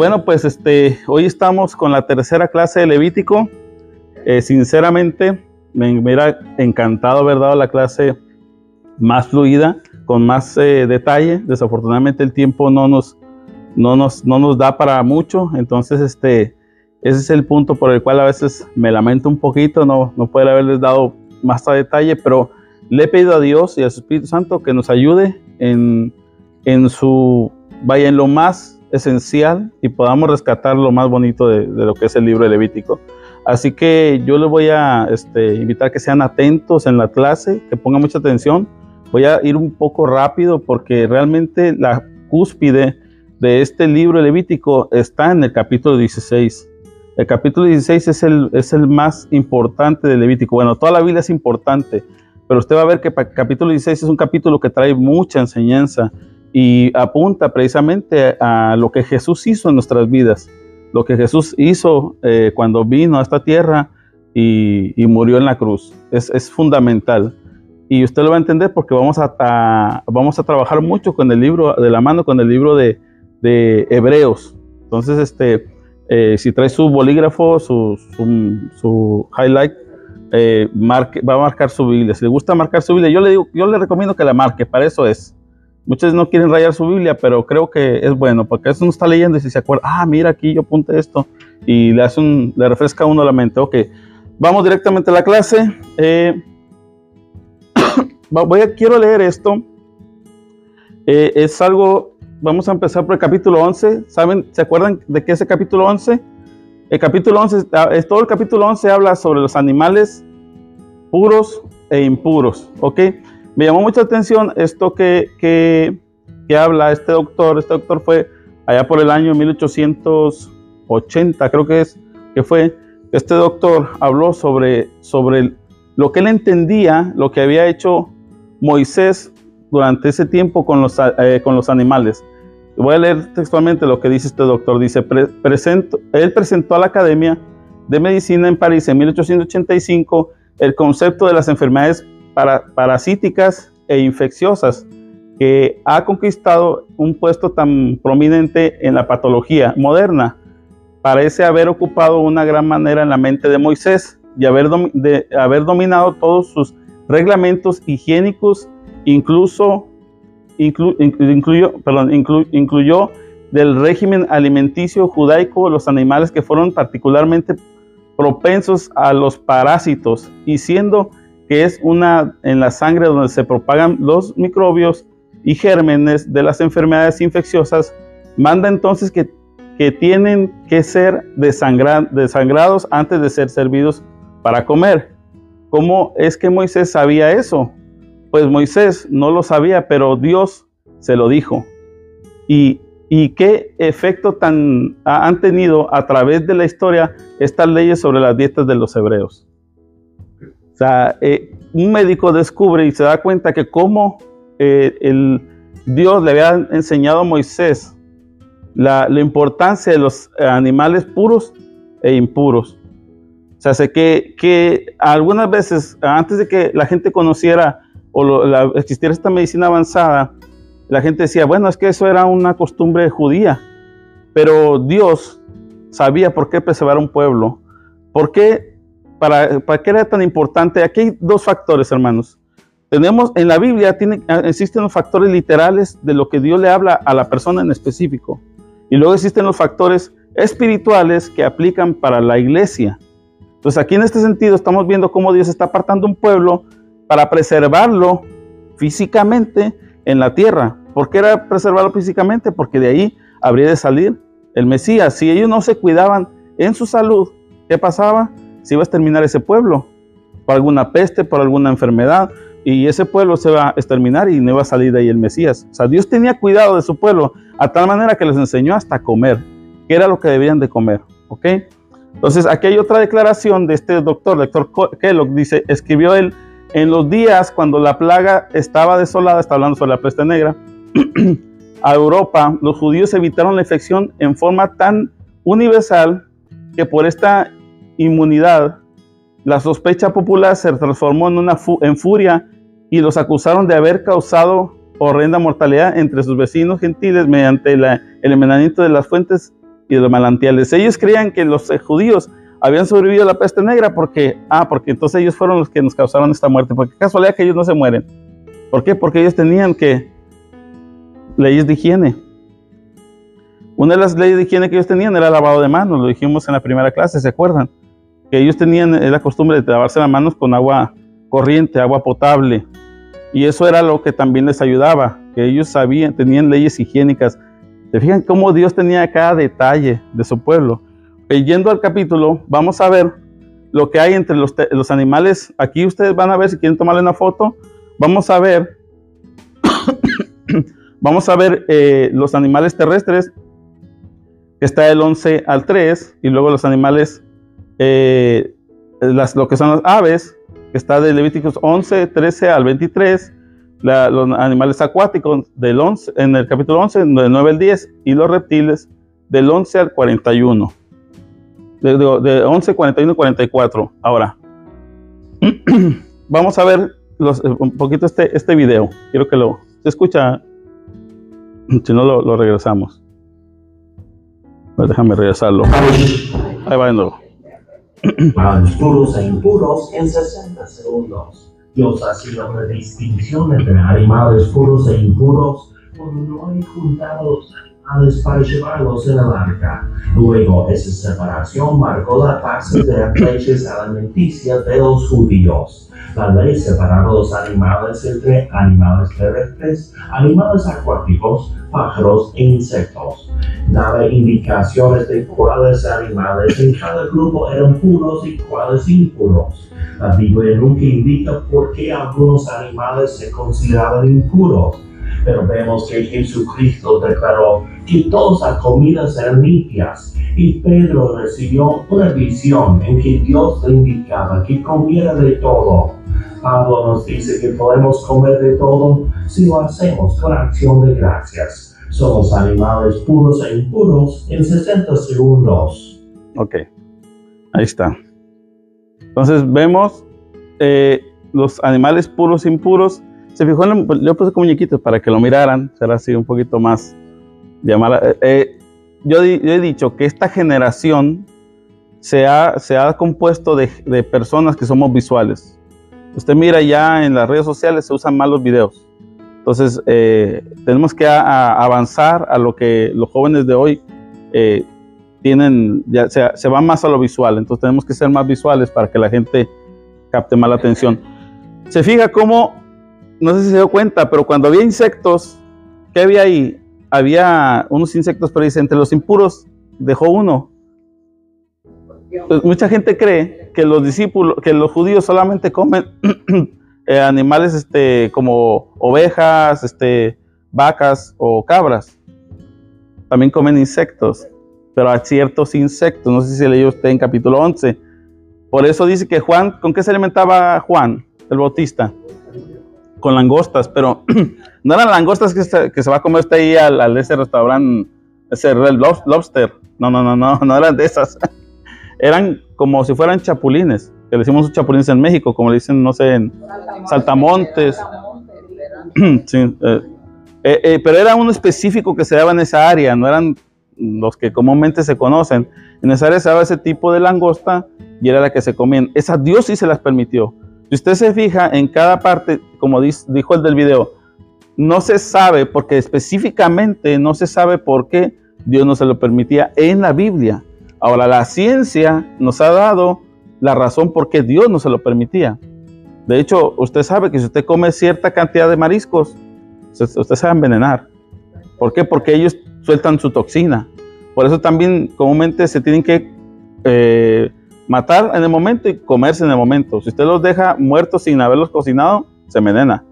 bueno, pues este, hoy estamos con la tercera clase de Levítico. Eh, sinceramente, me hubiera encantado haber dado la clase más fluida, con más eh, detalle. Desafortunadamente el tiempo no nos, no, nos, no nos da para mucho. Entonces, este, ese es el punto por el cual a veces me lamento un poquito, no, no poder haberles dado más detalle, pero le he pedido a Dios y al Espíritu Santo que nos ayude en, en su, vaya, en lo más esencial y podamos rescatar lo más bonito de, lo que es el libro de Levítico. Así que yo les voy a este, invitar que sean atentos en la clase, que pongan mucha atención. Voy a ir un poco rápido porque realmente la cúspide de este libro Levítico está en el capítulo 16. El capítulo 16 es el, es el más importante de Levítico. Bueno, toda la Biblia es importante, pero usted va a ver que el capítulo 16 es un capítulo que trae mucha enseñanza y apunta precisamente a lo que Jesús hizo en nuestras vidas, lo que Jesús hizo eh, cuando vino a esta tierra y, murió en la cruz. Es, fundamental. Y usted lo va a entender porque vamos a, vamos a trabajar mucho con el libro, de la mano con el libro de, Hebreos. Entonces, este, eh, si trae su bolígrafo, su, su, highlight, eh, marque, va a marcar su Biblia. Si le gusta marcar su Biblia, yo le, digo, yo le recomiendo que la marque, para eso es. Muchos no quieren rayar su Biblia, pero creo que es bueno, porque eso uno está leyendo y si se acuerda, ah, mira aquí yo apunté esto, y le, hace un, le refresca a uno la mente. Ok, vamos directamente a la clase. Eh, voy a, quiero leer esto. Eh, es algo, vamos a empezar por el capítulo 11. ¿Saben, se acuerdan de qué es el capítulo 11? El capítulo 11, ah, todo el capítulo 11 habla sobre los animales puros e impuros, ¿ok? Me llamó mucha atención esto que, que, habla este doctor. Este doctor fue allá por el año 1880, creo que es, que fue. Este doctor habló sobre, sobre lo que él entendía, lo que había hecho Moisés durante ese tiempo con los, eh, con los animales. Voy a leer textualmente lo que dice este doctor. Dice, él presentó a la Academia de Medicina en París en 1885 el concepto de las enfermedades parasíticas e infecciosas, que ha conquistado un puesto tan prominente en la patología moderna. Parece haber ocupado una gran manera en la mente de Moisés y haber, haber dominado todos sus reglamentos higiénicos, incluso incluyó, incluyó del régimen alimenticio judaico los animales que fueron particularmente propensos a los parásitos y siendo que es una en la sangre donde se propagan los microbios y gérmenes de las enfermedades infecciosas, manda entonces que, que tienen que ser desangrados antes de ser servidos para comer. ¿Cómo es que Moisés sabía eso? Pues Moisés no lo sabía, pero Dios se lo dijo. Y, y qué efecto tan han tenido a través de la historia estas leyes sobre las dietas de los hebreos sea, eh, un médico descubre y se da cuenta que como eh, el Dios le había enseñado a Moisés la, importancia de los animales puros e impuros. O sea, sé que, que algunas veces, antes de que la gente conociera o existiera esta medicina avanzada, la gente decía, bueno, es que eso era una costumbre judía, pero Dios sabía por qué preservar un pueblo, por qué para, qué era tan importante. Aquí hay dos factores, hermanos. Tenemos en la Biblia tiene, existen los factores literales de lo que Dios le habla a la persona en específico. Y luego existen los factores espirituales que aplican para la iglesia. Entonces aquí en este sentido estamos viendo cómo Dios está apartando un pueblo para preservarlo físicamente en la tierra. ¿Por qué era preservarlo físicamente? Porque de ahí habría de salir el Mesías. Si ellos no se cuidaban en su salud, ¿qué pasaba? Si iba a exterminar ese pueblo por alguna peste, por alguna enfermedad, y ese pueblo se va a exterminar y no iba a salir de ahí el Mesías. O sea, Dios tenía cuidado de su pueblo a tal manera que les enseñó hasta comer, que era lo que debían de comer, ¿ok? Entonces, aquí hay otra declaración de este doctor, doctor Kellogg, dice, escribió él, en los días cuando la plaga estaba desolada, está hablando sobre la peste negra, a Europa, los judíos evitaron la infección en forma tan universal que por esta inmunidad, la sospecha popular se transformó en, una en furia y los acusaron de haber causado horrenda mortalidad entre sus vecinos gentiles mediante el envenenamiento de las fuentes y de los manantiales. Ellos creían que los eh, judíos habían sobrevivido a la peste negra porque, ah, porque entonces ellos fueron los que nos causaron esta muerte. Porque casualidad que ellos no se mueren. ¿Por qué? Porque ellos tenían que leyes de higiene. Una de las leyes de higiene que ellos tenían era el lavado de manos, lo dijimos en la primera clase, ¿se acuerdan? Que ellos tenían la costumbre de lavarse las manos con agua corriente, agua potable. Y eso era lo que también les ayudaba, que ellos sabían, tenían leyes higiénicas ¿Se fijan cómo Dios tenía cada detalle de su pueblo? Y yendo al capítulo, vamos a ver lo que hay entre los, los animales. Aquí ustedes van a ver, si quieren tomarle una foto, vamos a ver, vamos a ver eh, los animales terrestres, está del 11 al 3, y luego los animales, eh, las, lo que son las aves, que está de Levíticos 11, 13 al 23, los animales acuáticos del 11, en el capítulo 11, del 9 al 10, y los reptiles del 11 al 41. De, de, 11, 41 y 44. Ahora, vamos a ver los, un poquito este, este video. Quiero que lo... ¿Se escucha? Si no, lo, lo regresamos. Pues déjame regresarlo. Ahí va de nuevo. Para puros e impuros en 60 segundos. Dios sido una distinción entre animales puros e impuros cuando no hay juntado los animales para llevarlos en el arca. Luego, esa separación marcó la fase de las leyes alimenticias de los judíos. La ley separaba los animales entre animales terrestres, animales acuáticos, pájaros e insectos. Daba indicaciones de cuáles animales en cada grupo eran puros y cuáles impuros. La Biblia nunca indica por qué algunos animales se consideraban impuros, pero vemos que Jesucristo declaró que todas las comidas eran limpias y Pedro recibió una visión en que Dios le indicaba que comiera de todo. Pablo nos dice que podemos comer de todo si lo hacemos con acción de gracias. Somos animales puros e impuros en 60 segundos. Ok, ahí está. Entonces vemos eh, los animales puros e impuros. Se fijó en yo puse con muñequitos para que lo miraran, será así un poquito más llamada. Eh, eh, yo, he dicho que esta generación se ha, se ha compuesto de, de, personas que somos visuales. Usted mira ya en las redes sociales se usan más los videos. Entonces tenemos que avanzar a lo que los jóvenes de hoy tienen, ya se, se van más a lo visual, entonces tenemos que ser más visuales para que la gente capte más la atención. Se fija cómo, no sé si se dio cuenta, pero cuando había insectos, ¿qué había ahí? Había unos insectos, pero dice, entre los impuros dejó uno. Pues mucha gente cree que los discípulos, que los judíos solamente comen eh, animales este, como ovejas, este, vacas o cabras. También comen insectos pero a ciertos insectos. No sé si leyó usted en capítulo 11. Por eso dice que Juan, ¿con qué se alimentaba Juan, el Bautista? Con langostas, pero no eran langostas que se, que se va a comer usted ahí al, ese restaurante, ese Red Lobster. No, no, no, no, no eran de esas. eran como si fueran chapulines, que le decimos chapulines en México, como le dicen, no sé, en Saltamontes. sí, eh, eh, eh, pero era uno específico que se daba en esa área, no eran los que comúnmente se conocen. En esa área se daba ese tipo de langosta y era la que se comían. Esa Dios sí se las permitió. Si usted se fija en cada parte, como dijo el del video, no se sabe, porque específicamente no se sabe por qué Dios no se lo permitía en la Biblia. Ahora, la ciencia nos ha dado la razón por qué Dios no se lo permitía. De hecho, usted sabe que si usted come cierta cantidad de mariscos, usted se va a envenenar. ¿Por qué? Porque ellos sueltan su toxina. Por eso también comúnmente se tienen que eh, matar en el momento y comerse en el momento. Si usted los deja muertos sin haberlos cocinado, se envenena,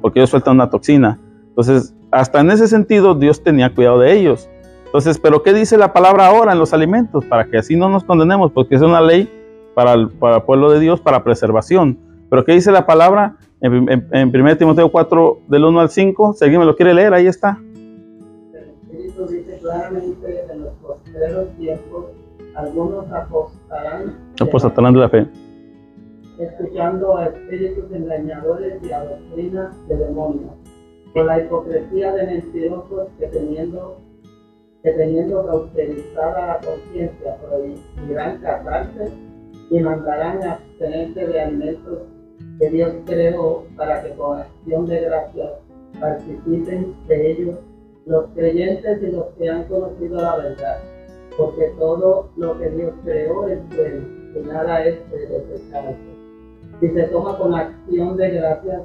porque ellos sueltan una toxina. Entonces, hasta en ese sentido, Dios tenía cuidado de ellos. Entonces, ¿pero qué dice la palabra ahora en los alimentos? Para que así no nos condenemos, porque es una ley para el, para pueblo de Dios, para preservación. Pero ¿qué dice la palabra en, en, 1 Timoteo 4, del 1 al 5? Si alguien me lo quiere leer, ahí está dice claramente en los postreros tiempos, algunos apostarán, apostarán de la fe, escuchando a espíritus engañadores y a doctrinas de demonios, con la hipocresía de mentirosos que teniendo que teniendo cauterizada la conciencia prohibirán casarse y mandarán a abstenerse de alimentos que Dios creó para que con acción de gracias participen de ellos los creyentes y los que han conocido la verdad, porque todo lo que Dios creó es bueno y nada es de desecharse. Si se toma con acción de gracias,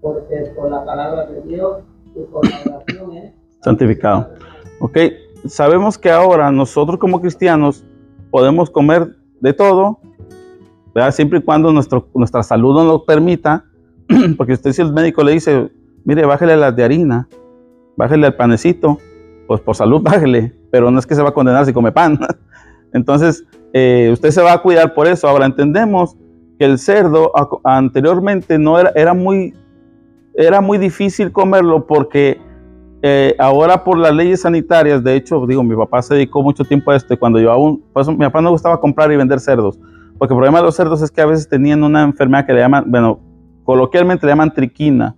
porque por la palabra de Dios y por la oración es santificado. Ok, sabemos que ahora nosotros como cristianos podemos comer de todo, ¿verdad? siempre y cuando nuestro, nuestra salud nos lo permita, porque usted si el médico le dice, mire, bájele las de harina, bájele el panecito, pues por salud bájele, pero no es que se va a condenar si come pan. Entonces, eh, usted se va a cuidar por eso. Ahora entendemos el cerdo anteriormente no era, muy, era muy difícil comerlo porque eh, ahora por las leyes sanitarias, de hecho, digo, mi papá se dedicó mucho tiempo a esto cuando yo aún, pues mi papá no gustaba comprar y vender cerdos, porque el problema de los cerdos es que a veces tenían una enfermedad que le llaman, bueno, coloquialmente le llaman triquina,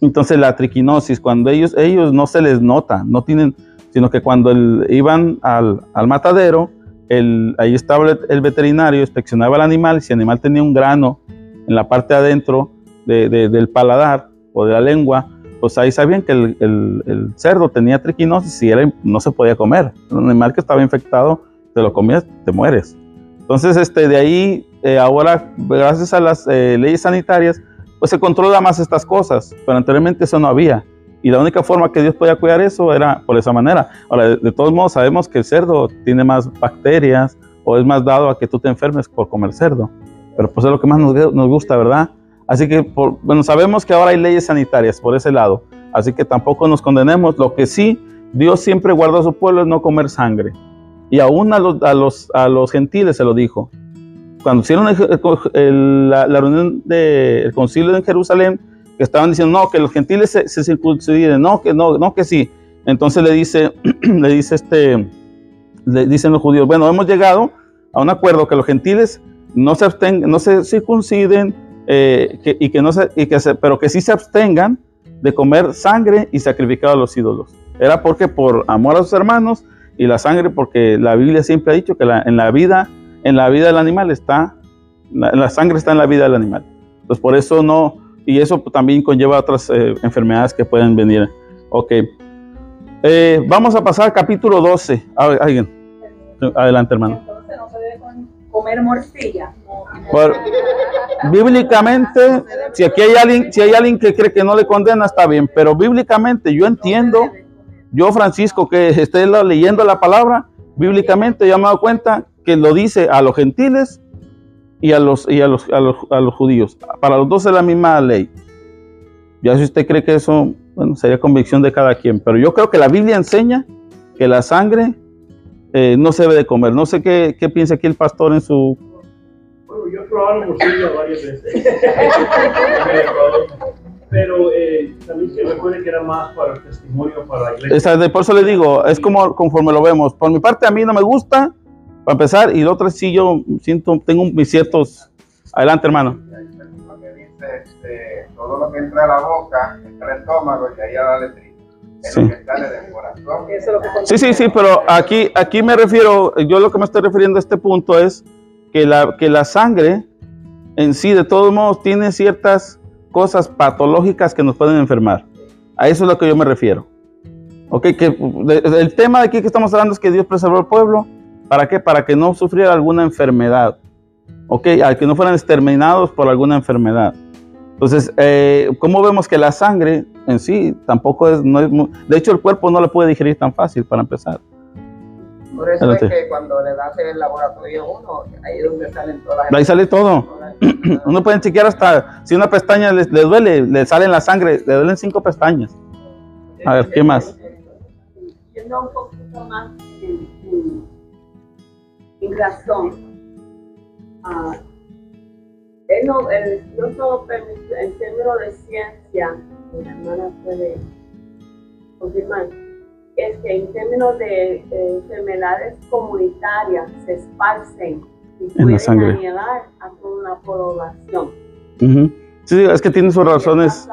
entonces la triquinosis, cuando ellos, ellos no se les nota, no tienen, sino que cuando iban al, matadero, el, ahí estaba el, veterinario, inspeccionaba el animal, si el animal tenía un grano en la parte adentro del paladar o de la lengua, pues ahí sabían que el, cerdo tenía triquinosis y era, no se podía comer. Un animal que estaba infectado, te lo comías, te mueres. Entonces, este, de ahí, eh, ahora, gracias a las eh, leyes sanitarias, pues se controla más estas cosas, pero anteriormente eso no había. Y la única forma que Dios podía cuidar eso era por esa manera. Ahora, de, todos modos, sabemos que el cerdo tiene más bacterias o es más dado a que tú te enfermes por comer cerdo. Pero pues es lo que más nos, gusta, ¿verdad? Así que, por, bueno, sabemos que ahora hay leyes sanitarias por ese lado. Así que tampoco nos condenemos. Lo que sí, Dios siempre guardó a su pueblo es no comer sangre. Y aún a los, a los, a los gentiles se lo dijo cuando hicieron la, reunión del concilio en Jerusalén, estaban diciendo, no, que los gentiles se, se circunciden, no, que no, no, que sí. Entonces le dice, le dice este, le dicen los judíos, bueno, hemos llegado a un acuerdo que los gentiles no se abstengan, no se circunciden, eh, y que no se, y que pero que sí se abstengan de comer sangre y sacrificar a los ídolos. Era porque por amor a sus hermanos y la sangre, porque la Biblia siempre ha dicho que en la vida en la vida del animal está, la, sangre está en la vida del animal. Entonces por eso no, y eso también conlleva otras eh, enfermedades que pueden venir. Ok. Eh, vamos a pasar al capítulo 12. alguien. Adelante, hermano. Entonces no se debe comer morcilla. bíblicamente, si aquí hay alguien, si hay alguien que cree que no le condena, está bien, pero bíblicamente yo entiendo, yo Francisco que esté leyendo la palabra, bíblicamente ya me he dado cuenta que lo dice a los gentiles y a los, y a los, a los, judíos. Para los dos es la misma ley. Ya si usted cree que eso, bueno, sería convicción de cada quien. Pero yo creo que la Biblia enseña que la sangre eh, no se debe de comer. No sé qué, qué piensa aquí el pastor en su... Bueno, yo he probado morcilla varias veces. pero eh, también que recuerde que era más para el testimonio, para la iglesia. por eso le digo, es como conforme lo vemos. Por mi parte, a mí no me gusta, para empezar, y lo otro sí yo siento, tengo mis ciertos... Adelante, hermano. Este, todo lo que entra a la boca, entra al estómago y ahí a la letrina. Sí. sí, sí, sí, pero aquí, aquí me refiero, yo lo que me estoy refiriendo a este punto es que la, que la sangre en sí, de todos modos, tiene ciertas cosas patológicas que nos pueden enfermar. A eso es lo que yo me refiero. Ok, que el tema de aquí que estamos hablando es que Dios preservó al pueblo ¿Para qué? Para que no sufriera alguna enfermedad. ¿Ok? A que no fueran exterminados por alguna enfermedad. Entonces, eh, ¿cómo vemos que la sangre en sí tampoco es, no es de hecho el cuerpo no la puede digerir tan fácil para empezar. Por eso es que cuando le das el laboratorio uno, ahí es donde salen todas las... ahí sale todo. uno puede chequear hasta, si una pestaña le, duele, le sale en la sangre, le duelen cinco pestañas. A ver, ¿qué más? Yendo un poquito más razón. Uh, él no, el, permite, en términos de ciencia, mi hermana puede confirmar, es que en términos de, enfermedades comunitarias se esparcen y pueden anielar a toda una población. Sí, es que tiene sus razones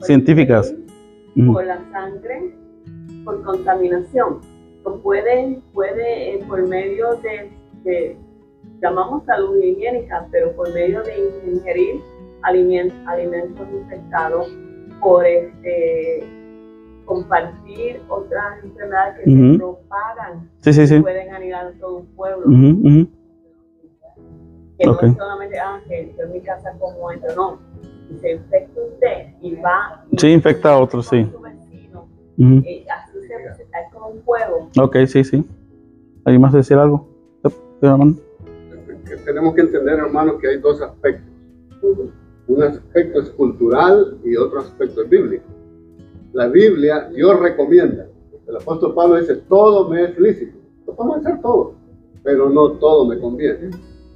científicas. Por la sangre por contaminación. O puede, puede eh, por medio de, de, llamamos salud higiénica, pero por medio de ingerir alimentos, alimentos infectados, por este, compartir otras enfermedades que Ujú. se propagan, Sí, sí, sí. pueden anidar en todo un pueblo. Que no es solamente, ah, que yo en mi casa como esto, no. Si se infecta usted y va y Sí, infecta a otros, sí. vecino. y así se, es como un juego. Ok, sí, sí. ¿Alguien más decir algo? Que tenemos que entender, hermanos, que hay dos aspectos. Un aspecto es cultural y otro aspecto es bíblico. La Biblia, Dios recomienda. El apóstol Pablo dice, todo me es lícito. Lo podemos hacer todo, pero no todo me conviene.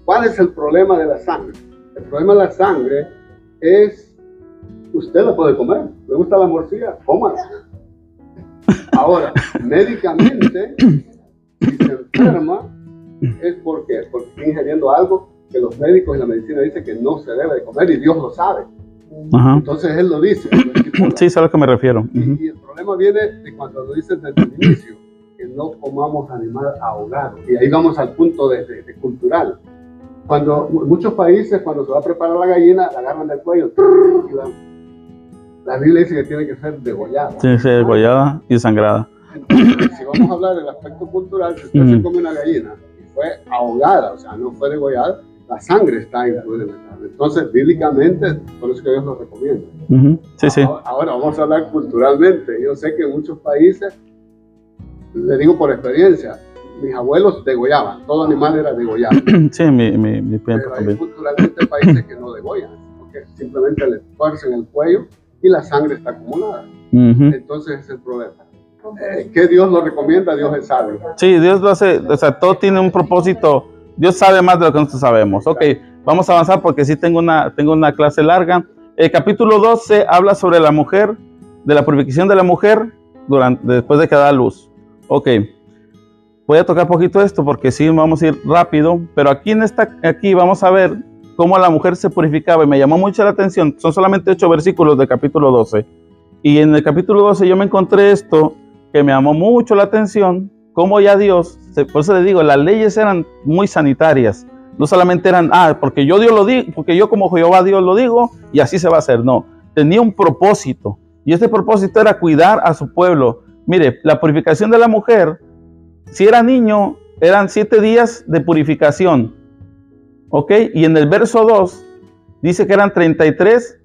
¿Cuál es el problema de la sangre? El problema de la sangre es, usted la puede comer. ¿Le gusta la morcilla? Cómala. Ahora, médicamente, si se enferma, es porque, porque está ingiriendo algo que los médicos y la medicina dicen que no se debe de comer y Dios lo sabe. Ajá. Entonces Él lo dice. lo. Sí, sé a lo que me refiero. Y, Ujú. y el problema viene de cuando lo dicen desde el inicio, que no comamos animal ahogado. Y ahí vamos al punto de, de- de cultural. Cuando en muchos países, cuando se va a preparar la gallina, la agarran del cuello. y la, la Biblia dice que tiene que ser degollada. Sí, sí, degollada y sangrada. Entonces, si vamos a hablar del aspecto cultural, si usted se Ujú. come una gallina y fue ahogada, o sea, no fue degollada, la sangre está incluida en la carne. Entonces, bíblicamente, por eso que Dios lo recomienda. Sí, sí. Ahora, ahora vamos a hablar culturalmente. Yo sé que en muchos países, le digo por experiencia, mis abuelos degollaban, todo animal era degollado. Sí, mi, mi, mi Pero hay también. culturalmente países que no degollan, porque simplemente le tuercen el cuello y la sangre está acumulada. Ujú. Entonces ese es el problema. Eh, que Dios lo recomienda, Dios es sabio. Sí, Dios lo hace, o sea, todo tiene un propósito. Dios sabe más de lo que nosotros sabemos. Ok, vamos a avanzar porque sí tengo una, tengo una clase larga. El capítulo 12 habla sobre la mujer, de la purificación de la mujer durante, después de que da luz. Ok, voy a tocar poquito esto porque sí vamos a ir rápido, pero aquí en esta, aquí vamos a ver cómo la mujer se purificaba y me llamó mucho la atención. Son solamente ocho versículos del capítulo 12. Y en el capítulo 12 yo me encontré esto que me llamó mucho la atención, cómo ya Dios, por eso le digo, las leyes eran muy sanitarias. No solamente eran, ah, porque yo Dios lo digo, porque yo como Jehová Dios lo digo y así se va a hacer. No, tenía un propósito. Y este propósito era cuidar a su pueblo. Mire, la purificación de la mujer, si era niño, eran siete días de purificación. ¿Ok? Y en el verso 2 dice que eran 33,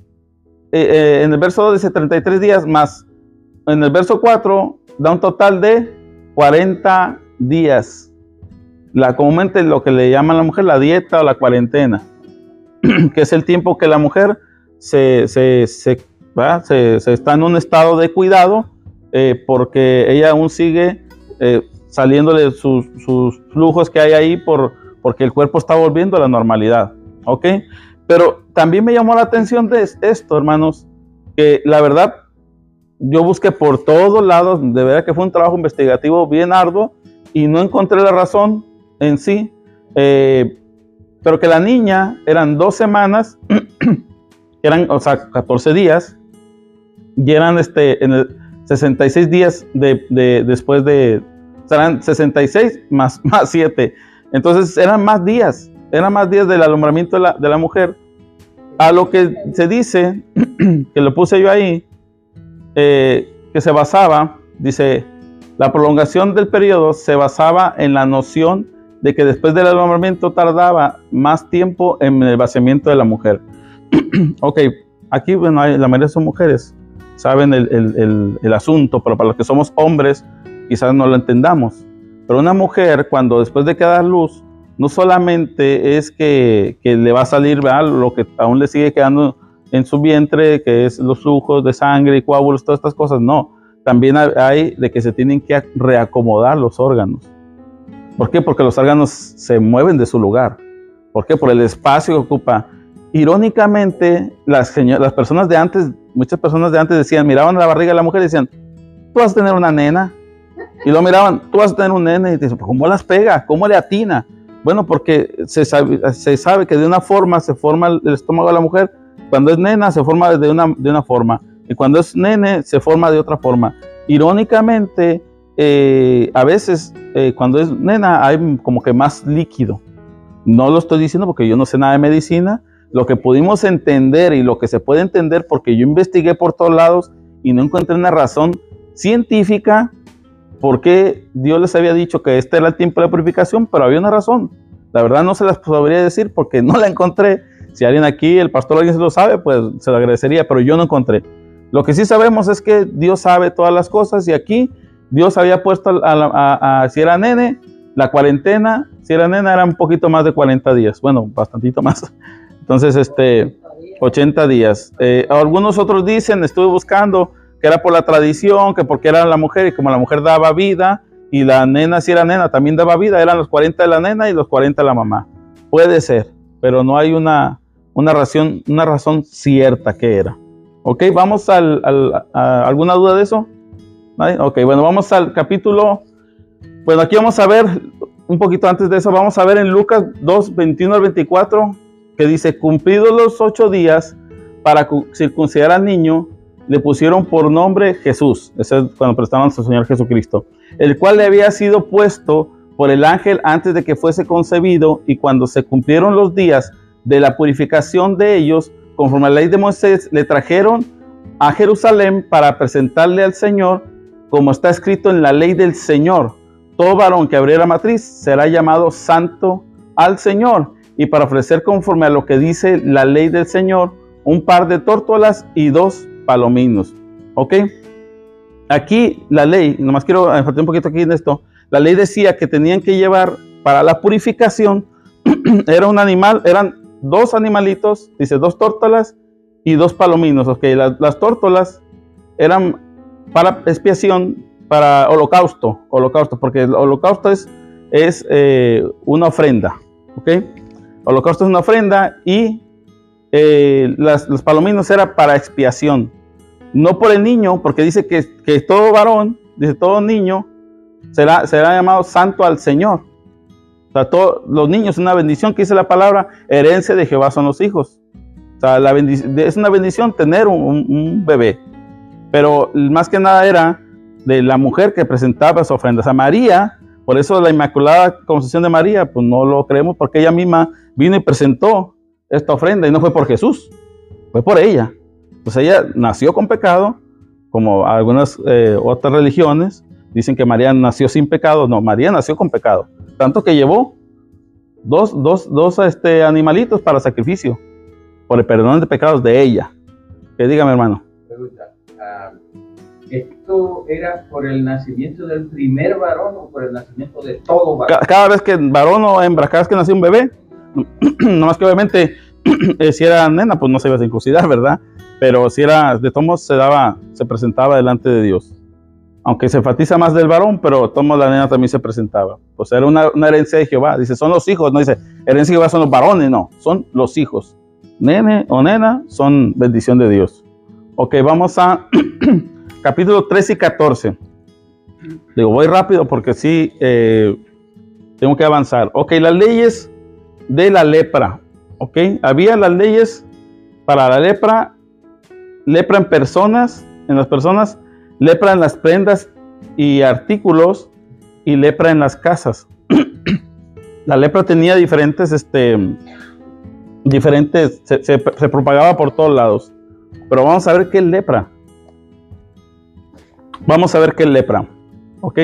eh, eh, en el verso 2 dice 33 días más. En el verso 4 da un total de 40 días. La, comúnmente lo que le llaman a la mujer la dieta o la cuarentena, que es el tiempo que la mujer se, se, se, se- se está en un estado de cuidado eh, porque ella aún sigue eh, saliéndole sus, sus flujos que hay ahí por, porque el cuerpo está volviendo a la normalidad. ¿Ok? Pero también me llamó la atención de esto, hermanos, que la verdad yo busqué por todos lados, de verdad que fue un trabajo investigativo bien arduo y no encontré la razón en sí, eh, pero que la niña eran dos semanas, eran, o sea, 14 días, y eran este, en el 66 días de, de- después de, serán 66 más, más 7, entonces eran más días, eran más días del alumbramiento de la, de la mujer, a lo que se dice, que lo puse yo ahí, eh, que se basaba, dice, la prolongación del periodo se basaba en la noción de que después del alumbramiento tardaba más tiempo en el vaciamiento de la mujer. ok, aquí, bueno, hay- la mayoría son mujeres, saben el, el- el- el asunto, pero para los que somos hombres, quizás no lo entendamos. Pero una mujer, cuando después de que da luz, no solamente es que, que le va a salir ¿verdad? lo que aún le sigue quedando en su vientre, que es los flujos de sangre y coágulos, todas estas cosas, no. También hay- de que se tienen que reacomodar los órganos. ¿Por qué? Porque los órganos se mueven de su lugar. ¿Por qué? Por el espacio que ocupa. Irónicamente, las, las personas de antes, muchas personas de antes decían, miraban la barriga de la mujer y decían, tú vas a tener una nena. Y lo miraban, tú vas a tener un nene. Y dicen, ¿cómo las pega? ¿Cómo le atina? Bueno, porque se sabe, se sabe que de una forma se forma el estómago de la mujer. Cuando es nena se forma de una, de una forma. Y cuando es nene se forma de otra forma. irónicamente, eh, a veces eh, cuando es nena hay como que más líquido. No lo estoy diciendo porque yo no sé nada de medicina. Lo que pudimos entender y lo que se puede entender porque yo investigué por todos lados y no encontré una razón científica por qué Dios les había dicho que este era el tiempo de la purificación, pero había una razón. La verdad no se las podría decir porque no la encontré. Si alguien aquí, el pastor alguien se lo sabe, pues se lo agradecería, pero yo no encontré. Lo que sí sabemos es que Dios sabe todas las cosas y aquí Dios había puesto a, si era nene, la cuarentena, si era nena era un poquito más de 40 días, bueno, bastantito más. Entonces, este, 80 días. Eh, algunos otros dicen, estuve buscando, que era por la tradición, que porque era la mujer y como la mujer daba vida y la nena si era nena también daba vida, eran los 40 de la nena y los 40 de la mamá. Puede ser, pero no hay una, una, razón, una razón cierta que era. Ok, vamos al, a, ¿alguna duda de eso? Ok, bueno, vamos al capítulo. Bueno, aquí vamos a ver, un poquito antes de eso, vamos a ver en Lucas 2, 21 al 24, que dice, cumplidos los ocho días para circuncidar al niño, le pusieron por nombre Jesús. Ese es cuando prestaban a su Señor Jesucristo, el cual le había sido puesto por el ángel antes de que fuese concebido, y cuando se cumplieron los días de la purificación de ellos, conforme a la ley de Moisés, le trajeron a Jerusalén para presentarle al Señor, como está escrito en la ley del Señor. Todo varón que abriera matriz será llamado santo al Señor, y para ofrecer conforme a lo que dice la ley del Señor, un par de tórtolas y dos palominos. ¿Ok? Aquí la ley, nomás quiero enfocar un poquito aquí en esto, la ley decía que tenían que llevar para la purificación, era un animal, eran dos animalitos, dice dos tórtolas y dos palominos. Ok, las, las tórtolas eran para expiación, para holocausto, holocausto, porque el holocausto es, es eh, una ofrenda. Ok, holocausto es una ofrenda y eh, las, los palominos era para expiación. No por el niño, porque dice que, todo varón, dice todo niño, será, será llamado santo al Señor. O sea, los niños, una bendición que dice la palabra, herencia de Jehová son los hijos. O sea, es una bendición tener un, bebé. Pero más que nada era de la mujer que presentaba su ofrenda. O sea, María, por eso la Inmaculada Concepción de María, pues no lo creemos porque ella misma vino y presentó esta ofrenda y no fue por Jesús, fue por ella. Pues ella nació con pecado, como algunas eh, otras religiones dicen que María nació sin pecado. No, María nació con pecado. Tanto que llevó dos, dos, dos este, animalitos para sacrificio por el perdón de pecados de ella. Que dígame, hermano. Ah, ¿Esto era por el nacimiento del primer varón o por el nacimiento de todo varón? Cada, vez que varón o hembra, cada vez que nació un bebé, no más que obviamente eh, si era nena, pues no se iba a circuncidar, ¿verdad? Pero si era de tomos, se daba, se presentaba delante de Dios aunque se enfatiza más del varón, pero tomo la nena también se presentaba. Pues era una, herencia de Jehová. Dice, son los hijos, no dice, herencia de Jehová son los varones, no, son los hijos. Nene o nena son bendición de Dios. Ok, vamos a capítulo 13 y 14. Digo, voy rápido porque sí, eh, tengo que avanzar. Ok, las leyes de la lepra. Ok, había las leyes para la lepra, lepra en personas, en las personas, lepra en las prendas y artículos y lepra en las casas. la lepra tenía diferentes, este, diferentes, se, propagaba por todos lados. Pero vamos a ver qué es lepra. Vamos a ver qué es lepra. ¿Ok?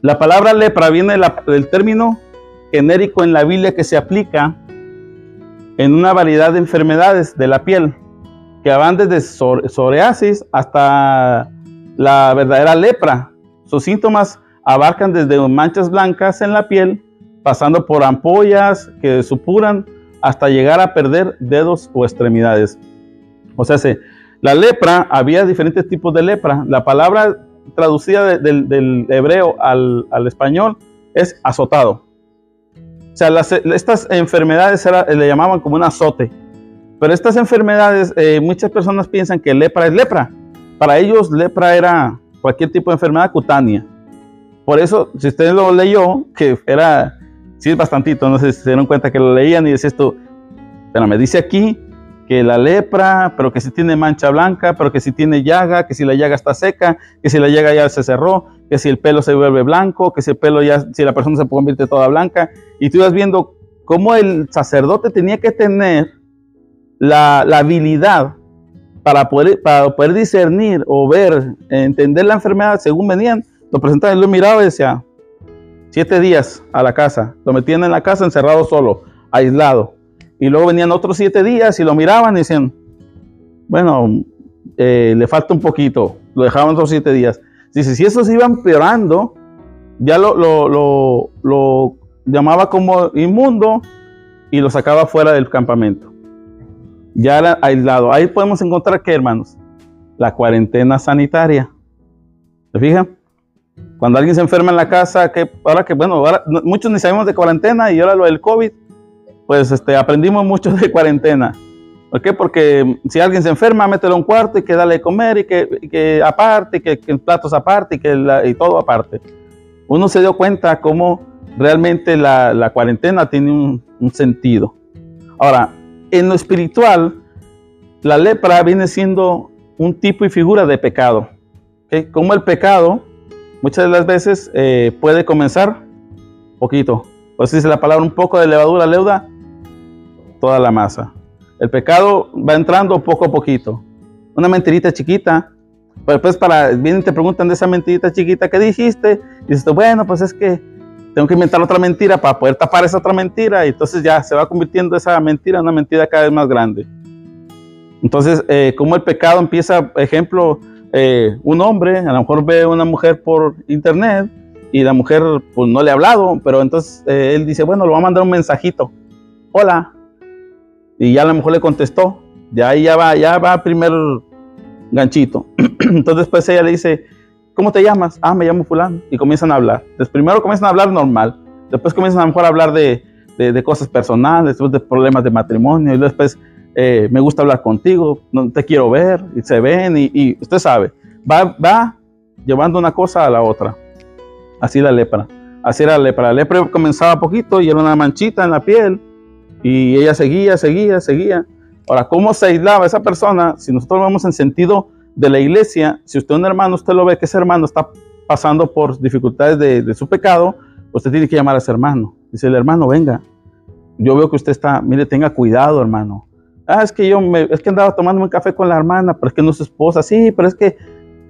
La palabra lepra viene del término genérico en la Biblia que se aplica en una variedad de enfermedades de la piel que van desde psoriasis hasta la verdadera lepra. Sus síntomas abarcan desde manchas blancas en la piel, pasando por ampollas que supuran hasta llegar a perder dedos o extremidades. O sea, la lepra, había diferentes tipos de lepra. La palabra traducida del hebreo al, español es azotado. O sea, estas enfermedades le llamaban como un azote. Pero estas enfermedades, eh, muchas personas piensan que lepra es lepra. Para ellos, lepra era cualquier tipo de enfermedad cutánea. Por eso, si usted lo leyó, que era, sí es bastantito, no sé si se dieron cuenta que lo leían y dice esto, pero me dice aquí que la lepra, pero que si tiene mancha blanca, pero que si tiene llaga, que si la llaga está seca, que si la llaga ya se cerró, que si el pelo se vuelve blanco, que si el pelo ya, si la persona se convierte toda blanca. Y tú ibas viendo cómo el sacerdote tenía que tener la, habilidad para poder, para poder discernir o ver, entender la enfermedad según venían, lo presentaban lo miraba y decía, siete días a la casa, lo metían en la casa encerrado solo, aislado. Y luego venían otros siete días y lo miraban y decían, bueno, eh, le falta un poquito, lo dejaban otros siete días. Dice, si eso se iba empeorando, ya lo, lo, lo, lo llamaba como inmundo y lo sacaba fuera del campamento. Ya era aislado. Ahí podemos encontrar que, hermanos, la cuarentena sanitaria. ¿Se fijan? Cuando alguien se enferma en la casa, que ahora que, bueno, ahora, muchos ni sabemos de cuarentena y ahora lo del COVID, pues este, aprendimos mucho de cuarentena. ¿Por qué? Porque si alguien se enferma, mételo en un cuarto y que dale de comer y que, y que aparte, y que, que, platos aparte y, que la, y todo aparte. Uno se dio cuenta cómo realmente la, la cuarentena tiene un, un, sentido. Ahora, en lo espiritual, la lepra viene siendo un tipo y figura de pecado. ¿okay? Como el pecado muchas de las veces eh, puede comenzar poquito. Pues dice la palabra, un poco de levadura leuda toda la masa. El pecado va entrando poco a poquito. Una mentirita chiquita. Pero después para, vienen y te preguntan de esa mentirita chiquita que dijiste. Y dices, bueno, pues es que tengo que inventar otra mentira para poder tapar esa otra mentira. Y entonces ya se va convirtiendo esa mentira en una mentira cada vez más grande. Entonces, eh, como el pecado empieza, ejemplo, eh, un hombre, a lo mejor ve a una mujer por internet y la mujer pues no le ha hablado, pero entonces eh, él dice, bueno, le va a mandar un mensajito. Hola. Y ya a lo mejor le contestó. Ya ahí ya va, ya va primer ganchito. entonces después ella le dice, ¿cómo te llamas? Ah, me llamo fulano. Y comienzan a hablar. Primero comienzan a hablar normal. Después comienzan a lo mejor a hablar de, de, de cosas personales, después de problemas de matrimonio. Y después eh, me gusta hablar contigo, no te quiero ver, y se ven, y, y usted sabe, va, va llevando una cosa a la otra. Así la lepra. Así era la lepra. La lepra comenzaba poquito y era una manchita en la piel, y ella seguía, seguía, seguía. Ahora, ¿cómo se aislaba esa persona? Si nosotros vamos en sentido de la iglesia, si usted es un hermano, usted lo ve que ese hermano está pasando por dificultades de, su pecado, usted tiene que llamar a ese hermano. Dice el hermano, venga, yo veo que usted está, mire, tenga cuidado, hermano. Ah, es que yo me, es que andaba tomando un café con la hermana, pero es que no es su esposa. Sí, pero es que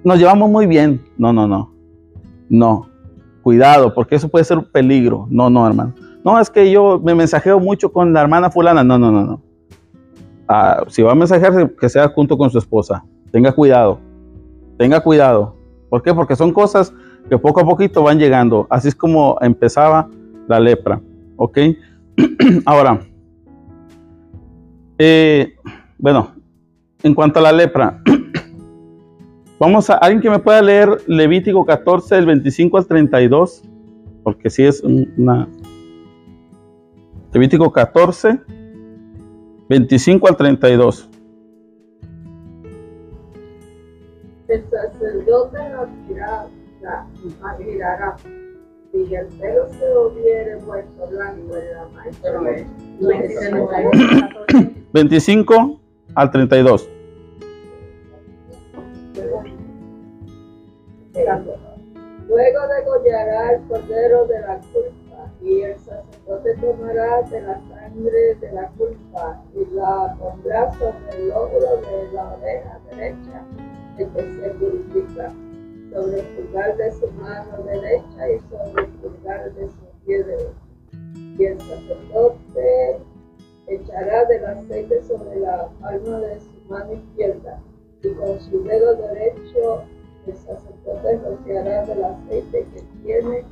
nos llevamos muy bien. No, no, no. No. Cuidado, porque eso puede ser un peligro. No, no, hermano. No, es que yo me mensajeo mucho con la hermana fulana. No, no, no, no. Ah, si va a mensajearse, que sea junto con su esposa. Tenga cuidado. Tenga cuidado. ¿Por qué? Porque son cosas que poco a poquito van llegando. Así es como empezaba la lepra. ¿Ok? Ahora, eh, bueno, en cuanto a la lepra, vamos a alguien que me pueda leer Levítico 14, del 25 al 32, porque si es una. Levítico 14, 25 al 32. El sacerdote la mirará, la mirará si el pelo se hubiere vuelto blanco en la mancha, 25 al 32. Luego degollará el cordero de la culpa y el sacerdote tomará de la sangre de la culpa y la pondrá sobre el lóbulo de la oreja derecha, el que se purifica sobre el pulgar de su mano derecha y sobre el pulgar de su pie derecho. Y el sacerdote echará del aceite sobre la palma de su mano izquierda y con su dedo derecho el sacerdote rociará del aceite que tiene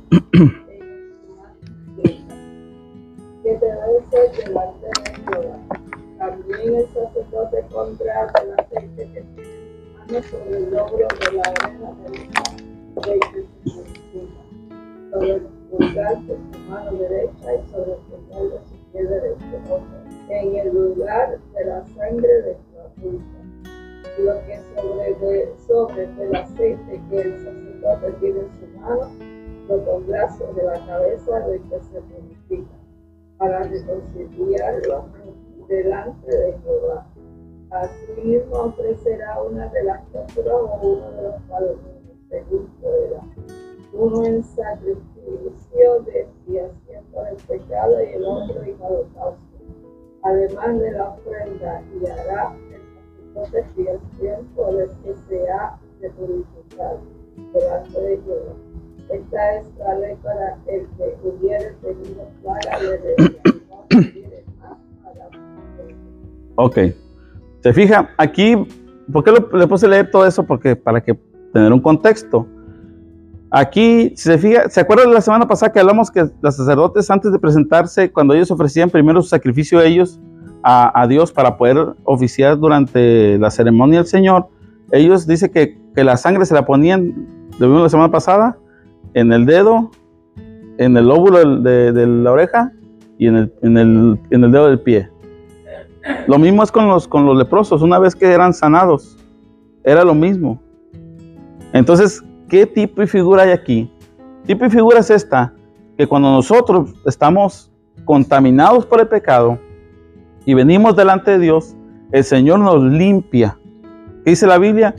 que debe ser delante de Jehová. También el sacerdote pondrá del aceite que tiene sobre el logro de la oreja derecha sobre el pulgar de su mano derecha y sobre el pulgar de su pie derecho, en el lugar de la sangre de su culpa. Lo que sobre, de, sobre del aceite que el sacerdote tiene en su mano, lo pondrá sobre la cabeza del que se purifica, para reconciliarlo delante de Jehová Asimismo ofrecerá una de las posturas o uno de los palominos, según pueda. Uno en sacrificio de expiación por el pecado y el otro en holocausto. Además de la ofrenda, y hará el sacerdote de expiación por el que se ha de purificar delante de Jehová. Esta es la ley para el que hubiere tenido para le Ok. Se fija, aquí, ¿por qué lo- le puse leer todo eso? Porque para que tener un contexto. Aquí, si se fija, ¿se acuerdan de la semana pasada que hablamos que los sacerdotes antes de presentarse, cuando ellos ofrecían primero su sacrificio a ellos, a, a Dios para poder oficiar durante la ceremonia del Señor, ellos dice que, que la sangre se la ponían, lo vimos la semana pasada, en el dedo, en el lóbulo de la oreja y en el, en el, en el dedo del pie. Lo mismo es con los, con los leprosos, una vez que eran sanados, era lo mismo. Entonces, ¿qué tipo y figura hay aquí? Tipo y figura es esta, que cuando nosotros estamos contaminados por el pecado y venimos delante de Dios, el Señor nos limpia. ¿Qué dice la Biblia?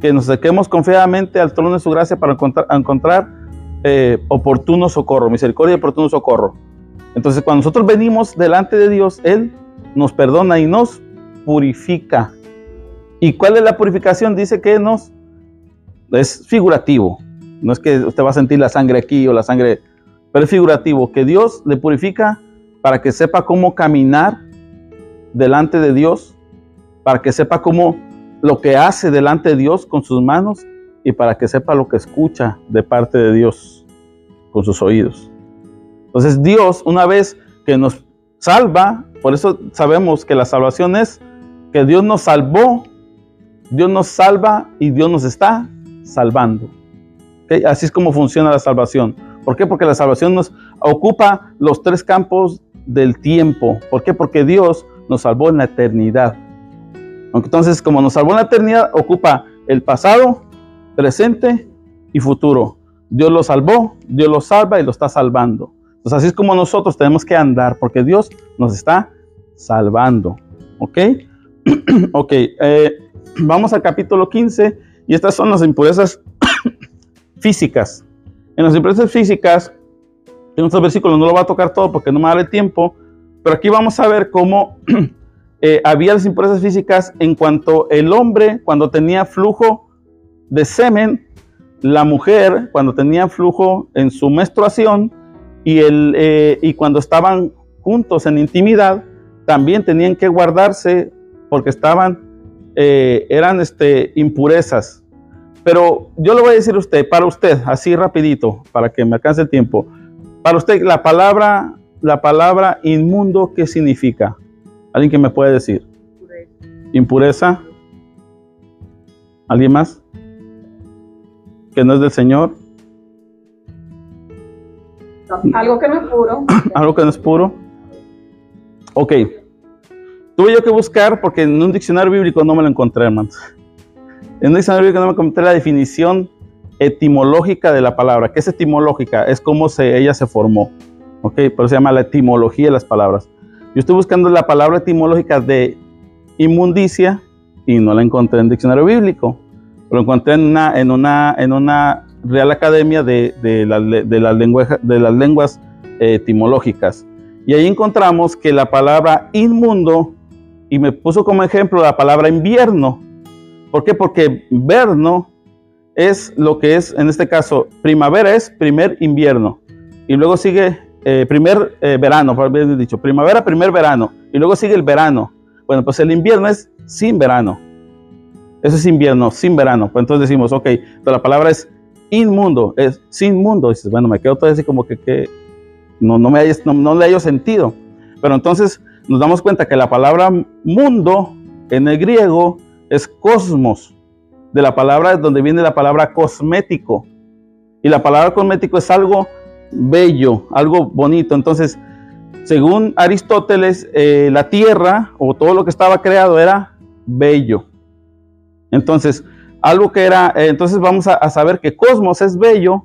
Que nos acerquemos confiadamente al trono de su gracia para encontrar, encontrar eh, oportuno socorro, misericordia oportuno socorro. Entonces, cuando nosotros venimos delante de Dios, Él nos perdona y nos purifica. ¿Y cuál es la purificación? Dice que nos es figurativo. No es que usted va a sentir la sangre aquí o la sangre, pero es figurativo, que Dios le purifica para que sepa cómo caminar delante de Dios, para que sepa cómo lo que hace delante de Dios con sus manos y para que sepa lo que escucha de parte de Dios con sus oídos. Entonces Dios, una vez que nos salva, por eso sabemos que la salvación es que Dios nos salvó, Dios nos salva y Dios nos está salvando. Así es como funciona la salvación. ¿Por qué? Porque la salvación nos ocupa los tres campos del tiempo. ¿Por qué? Porque Dios nos salvó en la eternidad. Entonces, como nos salvó en la eternidad, ocupa el pasado, presente y futuro. Dios lo salvó, Dios lo salva y lo está salvando. Entonces, así es como nosotros tenemos que andar, porque Dios nos está salvando. ¿Ok? ok, eh, vamos al capítulo 15 y estas son las impurezas físicas. En las impurezas físicas, en estos versículos no lo va a tocar todo porque no me va a dar el tiempo, pero aquí vamos a ver cómo eh, había las impurezas físicas en cuanto el hombre cuando tenía flujo de semen, la mujer cuando tenía flujo en su menstruación y, el, eh, y cuando estaban juntos en intimidad, también tenían que guardarse porque estaban, eh, eran este, impurezas. Pero yo le voy a decir a usted, para usted, así rapidito, para que me alcance el tiempo, para usted la palabra, la palabra inmundo, ¿qué significa? ¿Alguien que me puede decir? Impureza. ¿Alguien más? Que no es del Señor. Algo que no es puro. Algo que no es puro. Ok. Tuve yo que buscar porque en un diccionario bíblico no me lo encontré, hermanos. En un diccionario bíblico no me encontré la definición etimológica de la palabra. ¿Qué es etimológica? Es cómo se, ella se formó. Ok, por eso se llama la etimología de las palabras. Yo estoy buscando la palabra etimológica de inmundicia y no la encontré en el diccionario bíblico. Lo encontré en una, en una, en una Real Academia de, de, la- de de las lenguas eh, etimológicas. Y ahí encontramos que la palabra inmundo, y me puso como ejemplo la palabra invierno. ¿Por qué? Porque verno es lo que es, en este caso, primavera es primer invierno. Y luego sigue eh, primer eh, verano, por haber dicho, primavera, primer verano. Y luego sigue el verano. Bueno, pues el invierno es sin verano. Eso es invierno, sin verano. Pues entonces decimos, ok, entonces la palabra es inmundo, es sin mundo. dices, bueno, me quedo todo así como que, no, no, me halles- no, no le hallo sentido. Pero entonces nos damos cuenta que la palabra mundo en el griego es cosmos, de la palabra donde viene la palabra cosmético. Y la palabra cosmético es algo bello, algo bonito. Entonces, según Aristóteles, eh, la tierra o todo lo que estaba creado era bello. Entonces, algo que era, eh, entonces vamos a, saber que cosmos es bello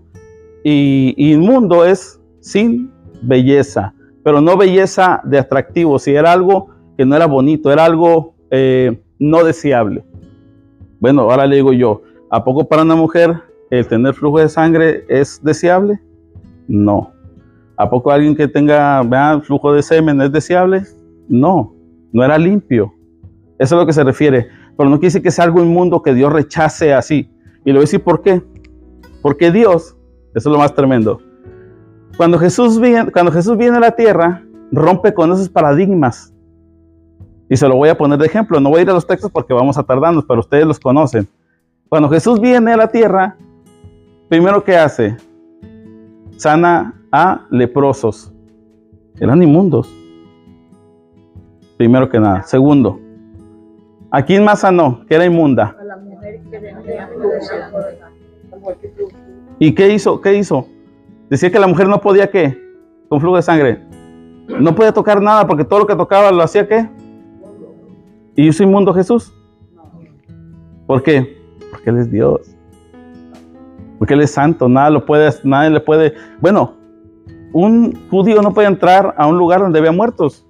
y, y inmundo es sin belleza, pero no belleza de atractivo, si era algo que no era bonito, era algo eh, no deseable. Bueno, ahora le digo yo, ¿a poco para una mujer el tener flujo de sangre es deseable? No. ¿A poco alguien que tenga flujo de semen es deseable? No, no era limpio. Eso es a lo que se refiere. Pero no quiere decir que sea algo inmundo que Dios rechace así. Y le voy a decir por qué. Porque Dios, eso es lo más tremendo. Cuando Jesús viene, cuando Jesús viene a la tierra, rompe con esos paradigmas. Y se lo voy a poner de ejemplo. No voy a ir a los textos porque vamos a tardarnos, pero ustedes los conocen. Cuando Jesús viene a la tierra, primero que hace, sana a leprosos. Eran inmundos. Primero que nada. Segundo, ¿a quién más sanó? Que era inmunda. ¿Y qué hizo? ¿Qué hizo? Decía que la mujer no podía qué? Con flujo de sangre. No podía tocar nada porque todo lo que tocaba lo hacía qué? ¿Y hizo inmundo Jesús? ¿Por qué? Porque Él es Dios. Porque Él es santo, nada lo puede, nadie le puede. Bueno, un judío no puede entrar a un lugar donde había muertos.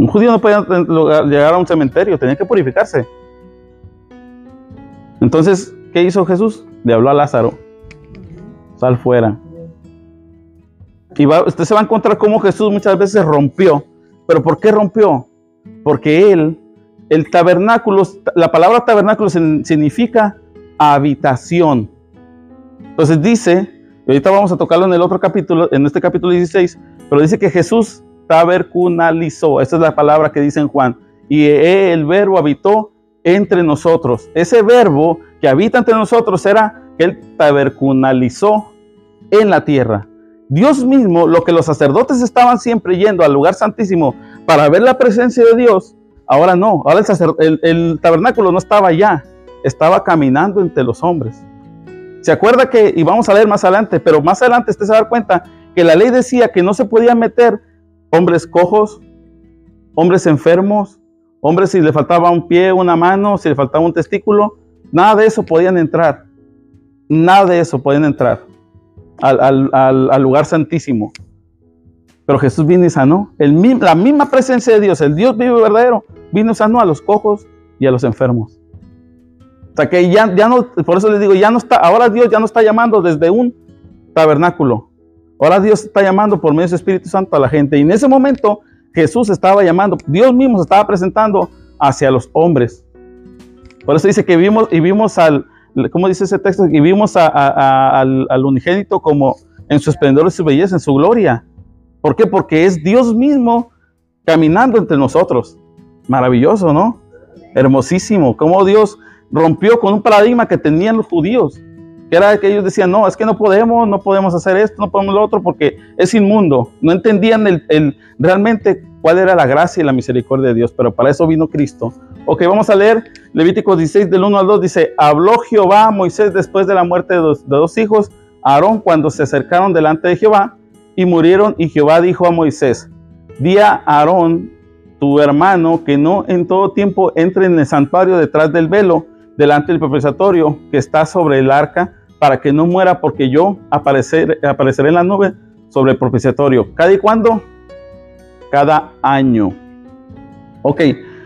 Un judío no podía llegar a un cementerio, tenía que purificarse. Entonces, ¿qué hizo Jesús? Le habló a Lázaro. Sal fuera. Y usted se va a encontrar cómo Jesús muchas veces rompió. ¿Pero por qué rompió? Porque él, el tabernáculo, la palabra tabernáculo significa habitación. Entonces dice, y ahorita vamos a tocarlo en el otro capítulo, en este capítulo 16, pero dice que Jesús tabernalizó, esa es la palabra que dice en Juan, y el verbo habitó entre nosotros. Ese verbo que habita entre nosotros era que él tabernalizó en la tierra. Dios mismo, lo que los sacerdotes estaban siempre yendo al lugar santísimo para ver la presencia de Dios, ahora no, ahora el, tabernáculo no estaba allá, estaba caminando entre los hombres. Se acuerda que, y vamos a leer más adelante, pero más adelante usted se va a dar cuenta que la ley decía que no se podían meter hombres cojos, hombres enfermos, hombres si le faltaba un pie, una mano, si le faltaba un testículo, nada de eso podían entrar. Nada de eso podían entrar al, lugar santísimo. Pero Jesús vino y sanó. La misma presencia de Dios, el Dios vivo y verdadero, vino y sanó a los cojos y a los enfermos. O sea que ya, ya no, por eso les digo, ya no está, ahora Dios ya no está llamando desde un tabernáculo. Ahora Dios está llamando por medio de su Espíritu Santo a la gente. Y en ese momento Jesús estaba llamando, Dios mismo se estaba presentando hacia los hombres. Por eso dice que vimos y vimos al, ¿cómo dice ese texto? Y vimos al, unigénito como en su esplendor y su belleza, en su gloria. ¿Por qué? Porque es Dios mismo caminando entre nosotros. Maravilloso, ¿no? Hermosísimo. Cómo Dios rompió con un paradigma que tenían los judíos. Que era que ellos decían, no, es que no podemos, no podemos hacer esto, no podemos lo otro, porque es inmundo. No entendían el, realmente cuál era la gracia y la misericordia de Dios, pero para eso vino Cristo Ok, vamos a leer Levítico 16 del 1 al 2. Dice, habló Jehová a Moisés después de la muerte de dos, hijos, Aarón, cuando se acercaron delante de Jehová y murieron. Y Jehová dijo a Moisés, di a Aarón, tu hermano, que no en todo tiempo entre en el santuario detrás del velo, delante del propiciatorio que está sobre el arca, para que no muera, porque yo aparecer, apareceré en la nube sobre el propiciatorio. ¿Cada y cuándo? Cada año. Ok,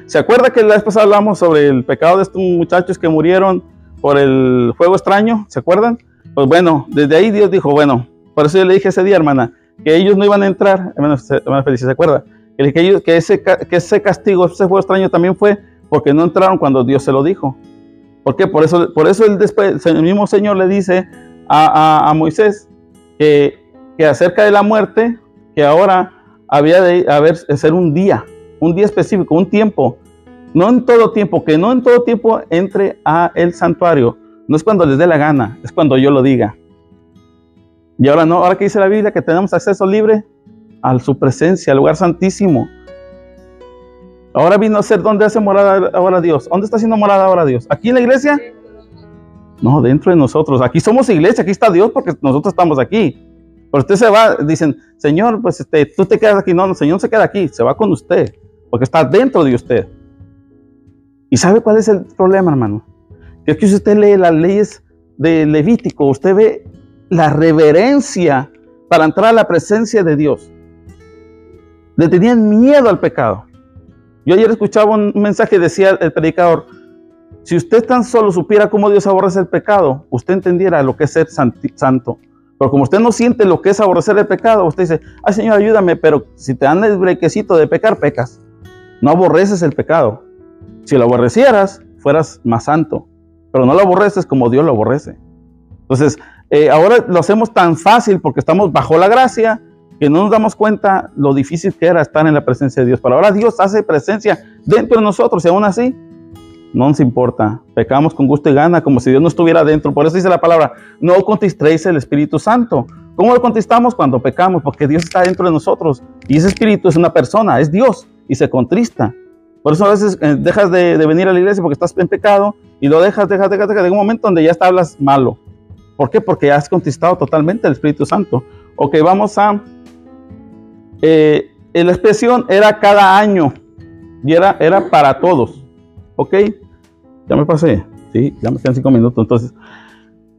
¿Se acuerda que la vez pasada hablamos sobre el pecado de estos muchachos que murieron por el fuego extraño? ¿Se acuerdan? Pues bueno, desde ahí Dios dijo, bueno, por eso yo le dije ese día, hermana, que ellos no iban a entrar, hermana, Felicia, ¿se acuerda? Que, ellos, que, ese, que ese castigo, ese fuego extraño también fue porque no entraron cuando Dios se lo dijo. ¿Por qué? Por eso, por eso el, mismo Señor le dice a, Moisés que, que, acerca de la muerte, que ahora había de haber, ser un día, un día específico, un tiempo. No en todo tiempo, que no en todo tiempo entre a el santuario. No es cuando les dé la gana, es cuando yo lo diga. Y ahora no, ahora que dice la Biblia que tenemos acceso libre a su presencia, al lugar santísimo. Ahora vino a ser donde hace morada ahora Dios. ¿Dónde está haciendo morada ahora Dios? ¿Aquí en la iglesia? No, dentro de nosotros. Aquí somos iglesia, aquí está Dios porque nosotros estamos aquí. Pero usted se va, dicen, Señor, pues este, tú te quedas aquí. No, el Señor se queda aquí, se va con usted porque está dentro de usted. ¿Y sabe cuál es el problema, hermano? Que es que si usted lee las leyes de Levítico, usted ve la reverencia para entrar a la presencia de Dios. Le tenían miedo al pecado. Yo ayer escuchaba un mensaje, decía el predicador, si usted tan solo supiera cómo Dios aborrece el pecado, usted entendiera lo que es ser santo. Pero como usted no siente lo que es aborrecer el pecado, usted dice, ay Señor, ayúdame, pero si te dan el brequecito de pecar, pecas. No aborreces el pecado. Si lo aborrecieras, fueras más santo. Pero no lo aborreces como Dios lo aborrece. Entonces, eh, ahora lo hacemos tan fácil porque estamos bajo la gracia que no nos damos cuenta lo difícil que era estar en la presencia de Dios. Pero ahora Dios hace presencia dentro de nosotros y aún así no nos importa. Pecamos con gusto y gana como si Dios no estuviera dentro. Por eso dice la palabra, no contristéis el Espíritu Santo. ¿Cómo lo contestamos cuando pecamos? Porque Dios está dentro de nosotros y ese Espíritu es una persona, es Dios y se contrista. Por eso a veces eh, dejas de, venir a la iglesia porque estás en pecado y lo dejas, dejas, dejas, dejas. de un momento donde ya está, hablas malo. ¿Por qué? Porque has contristado totalmente el Espíritu Santo. Ok, vamos a... Eh, la expresión era cada año y era, era para todos. ¿Ok? Ya me pasé. Sí, ya me quedan cinco minutos. Entonces,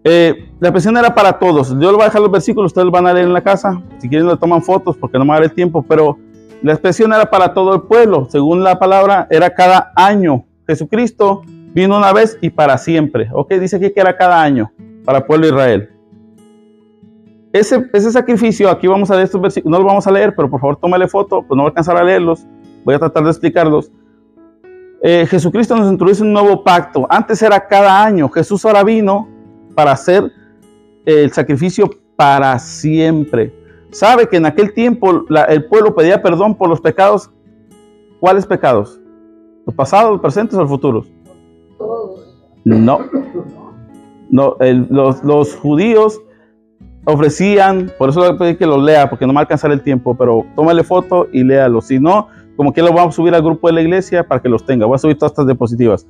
eh, la expresión era para todos. Yo les voy a dejar los versículos, ustedes van a leer en la casa. Si quieren, le toman fotos porque no me va a dar el tiempo. Pero la expresión era para todo el pueblo. Según la palabra, era cada año. Jesucristo vino una vez y para siempre. Ok, dice aquí que era cada año para el pueblo de Israel. Ese, ese sacrificio, aquí vamos a leer estos versículos, no los vamos a leer, pero por favor tómale foto, pues no voy a alcanzar a leerlos, voy a tratar de explicarlos. Eh, Jesucristo nos introduce un nuevo pacto. Antes era cada año, Jesús ahora vino para hacer el sacrificio para siempre. Sabe que en aquel tiempo el pueblo pedía perdón por los pecados. ¿Cuáles pecados? ¿Los pasados, los presentes o los futuros? No. No, los, judíos ofrecían, por eso le pedí que lo lea, porque no me alcanzar el tiempo, pero tómale foto y léalo. Si no, como que lo vamos a subir al grupo de la iglesia para que los tenga. Voy a subir todas estas diapositivas.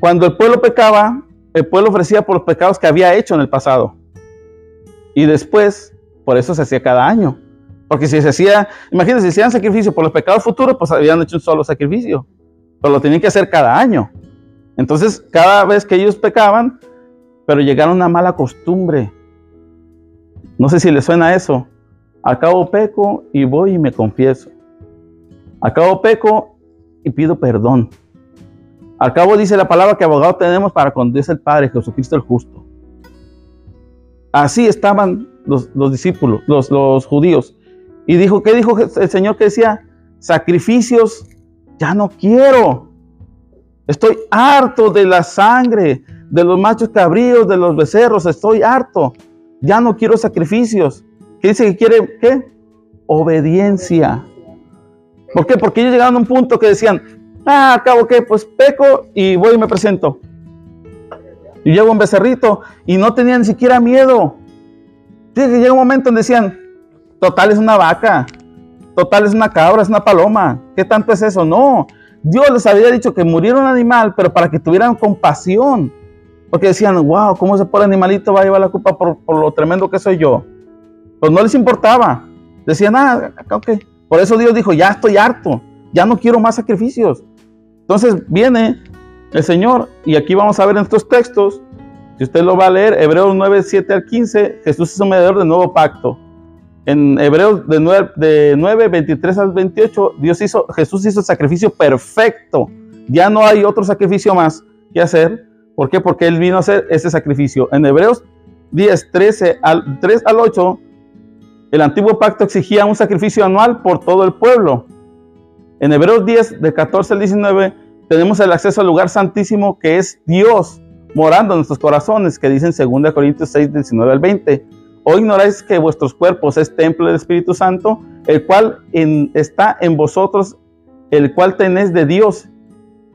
Cuando el pueblo pecaba, el pueblo ofrecía por los pecados que había hecho en el pasado. Y después, por eso se hacía cada año. Porque si se hacía, imagínense, si hacían sacrificio por los pecados futuros, pues habían hecho un solo sacrificio. Pero lo tenían que hacer cada año. Entonces, cada vez que ellos pecaban, pero llegaron a una mala costumbre. No sé si les suena eso. Acabo peco y voy y me confieso. Acabo peco y pido perdón. Al cabo dice la palabra que abogado tenemos para con Dios el Padre, Jesucristo el justo. Así estaban los, discípulos, los, los, judíos. Y dijo, ¿qué dijo el Señor que decía? Sacrificios, ya no quiero. Estoy harto de la sangre, de los machos cabríos, de los becerros. Estoy harto. Ya no quiero sacrificios. ¿Qué dice que quiere? ¿Qué? Obediencia. ¿Por qué? Porque ellos llegaron a un punto que decían, ah, acabo que pues peco y voy y me presento. Y llego un becerrito y no tenían ni siquiera miedo. que llega un momento donde decían, total es una vaca, total es una cabra, es una paloma. ¿Qué tanto es eso? No, Dios les había dicho que muriera un animal, pero para que tuvieran compasión. Porque decían, wow, ¿cómo ese pobre animalito va a llevar la culpa por, lo tremendo que soy yo? Pues no les importaba. Decían, ah, ok. Por eso Dios dijo, ya estoy harto, ya no quiero más sacrificios. Entonces viene el Señor, y aquí vamos a ver en estos textos, si usted lo va a leer, Hebreos 9, 7 al 15, Jesús es un mediador del nuevo pacto. En Hebreos de 9, de 9, 23 al 28, Dios hizo, Jesús hizo el sacrificio perfecto. Ya no hay otro sacrificio más que hacer. ¿Por qué? Porque Él vino a hacer ese sacrificio. En Hebreos 10, 13 al, 3 al 8, el antiguo pacto exigía un sacrificio anual por todo el pueblo. En Hebreos 10, de 14 al 19, tenemos el acceso al lugar santísimo que es Dios morando en nuestros corazones, que dicen 2 Corintios 6, 19 al 20. ¿O ignoráis que vuestros cuerpos es templo del Espíritu Santo, el cual está en vosotros, el cual tenéis de Dios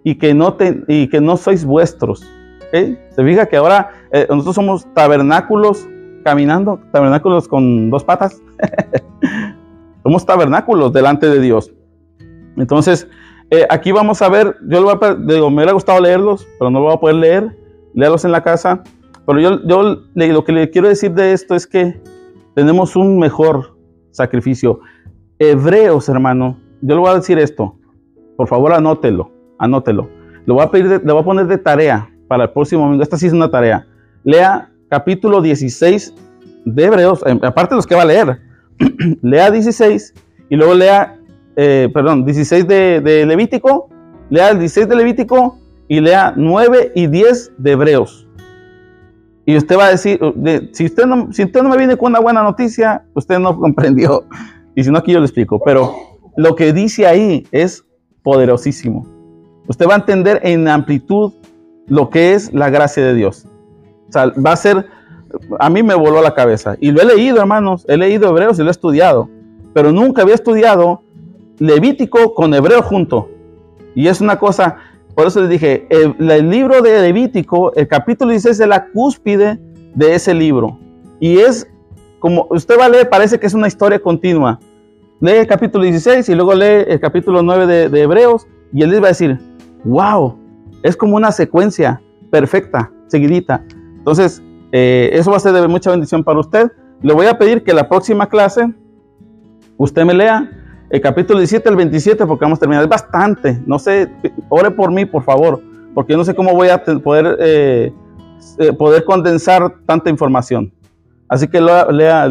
y que no, y que no sois vuestros? Se fija que ahora eh, nosotros somos tabernáculos caminando, tabernáculos con dos patas. somos tabernáculos delante de Dios. Entonces, eh, aquí vamos a ver, yo lo voy a, digo, me hubiera gustado leerlos, pero no lo voy a poder leer, léalos en la casa. Pero yo, yo lo que le quiero decir de esto es que tenemos un mejor sacrificio. Hebreos, hermano, yo le voy a decir esto. Por favor, anótelo, anótelo. Le voy a pedir, le voy a poner de tarea para el próximo domingo. Esta sí es una tarea. Lea capítulo 16 de Hebreos, aparte de los que va a leer. lea 16 y luego lea eh, perdón, 16 de, Levítico, lea el 16 de Levítico y lea 9 y 10 de Hebreos. Y usted va a decir, de- si, usted no, si usted no me viene con una buena noticia, usted no comprendió. Y si no, aquí yo le explico. Pero lo que dice ahí es poderosísimo. Usted va a entender en amplitud lo que es la gracia de Dios. O sea, va a ser, a mí me voló la cabeza. Y lo he leído, hermanos, he leído Hebreos y lo he estudiado. Pero nunca había estudiado Levítico con Hebreo junto. Y es una cosa, por eso les dije, el, libro de Levítico, el capítulo 16 es la cúspide de ese libro. Y es como, usted va a leer, parece que es una historia continua. Lee el capítulo 16 y luego lee el capítulo 9 de, de Hebreos y él les va a decir, wow, es como una secuencia perfecta, seguidita. Entonces, eh, eso va a ser de mucha bendición para usted. Le voy a pedir que la próxima clase usted me lea el capítulo 17 al 27 porque vamos a terminar. Es bastante. No sé, ore por mí, por favor, porque no sé cómo voy a poder, eh, eh, poder condensar tanta información. Así que lea,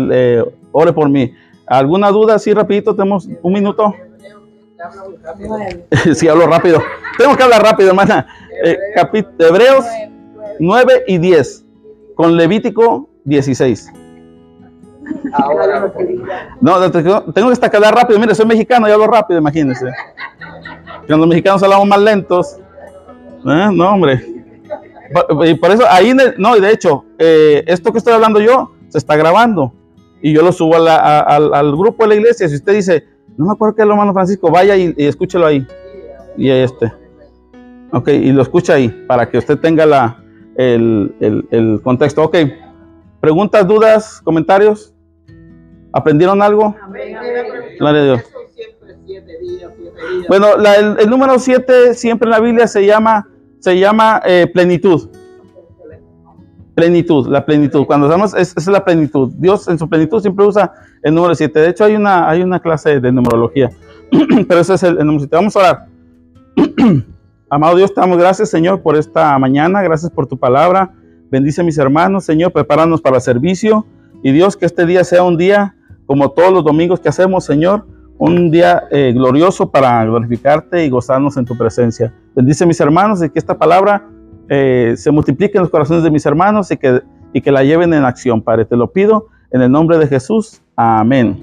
ore por mí. ¿Alguna duda así rapidito? Tenemos un minuto. sí, hablo rápido. Tengo que hablar rápido, hermana. Eh, Hebreos 9 y 10 con Levítico 16. No, tengo que hablar rápido. Mire, soy mexicano y hablo rápido, imagínense. Cuando los mexicanos hablamos más lentos. ¿Eh? No, hombre. Y por eso, ahí, no, y de hecho, eh, esto que estoy hablando yo se está grabando y yo lo subo a la- a- al, al grupo de la iglesia. Si usted dice, no me acuerdo qué es lo hermano Francisco, vaya y, escúchelo ahí. Y este. Ok, y lo escucha ahí para que usted tenga la, el, el- el contexto. Ok, preguntas, dudas, comentarios. ¿Aprendieron algo? Gloria a Dios. Bueno, la- el, el número 7 siempre en la Biblia se llama, se llama eh, plenitud. Plenitud, la plenitud. Cuando hablamos, es, es la plenitud. Dios en su plenitud siempre usa el número 7. De hecho, hay una, hay una clase de numerología. Pero ese es el, el número 7. Vamos a orar. Amado Dios, te damos gracias, Señor, por esta mañana. Gracias por tu palabra. Bendice a mis hermanos, Señor. Prepáranos para el servicio. Y Dios, que este día sea un día como todos los domingos que hacemos, Señor. Un día eh, glorioso para glorificarte y gozarnos en tu presencia. Bendice a mis hermanos y que esta palabra eh, se multiplique en los corazones de mis hermanos y que, y que la lleven en acción, Padre. Te lo pido en el nombre de Jesús. Amén.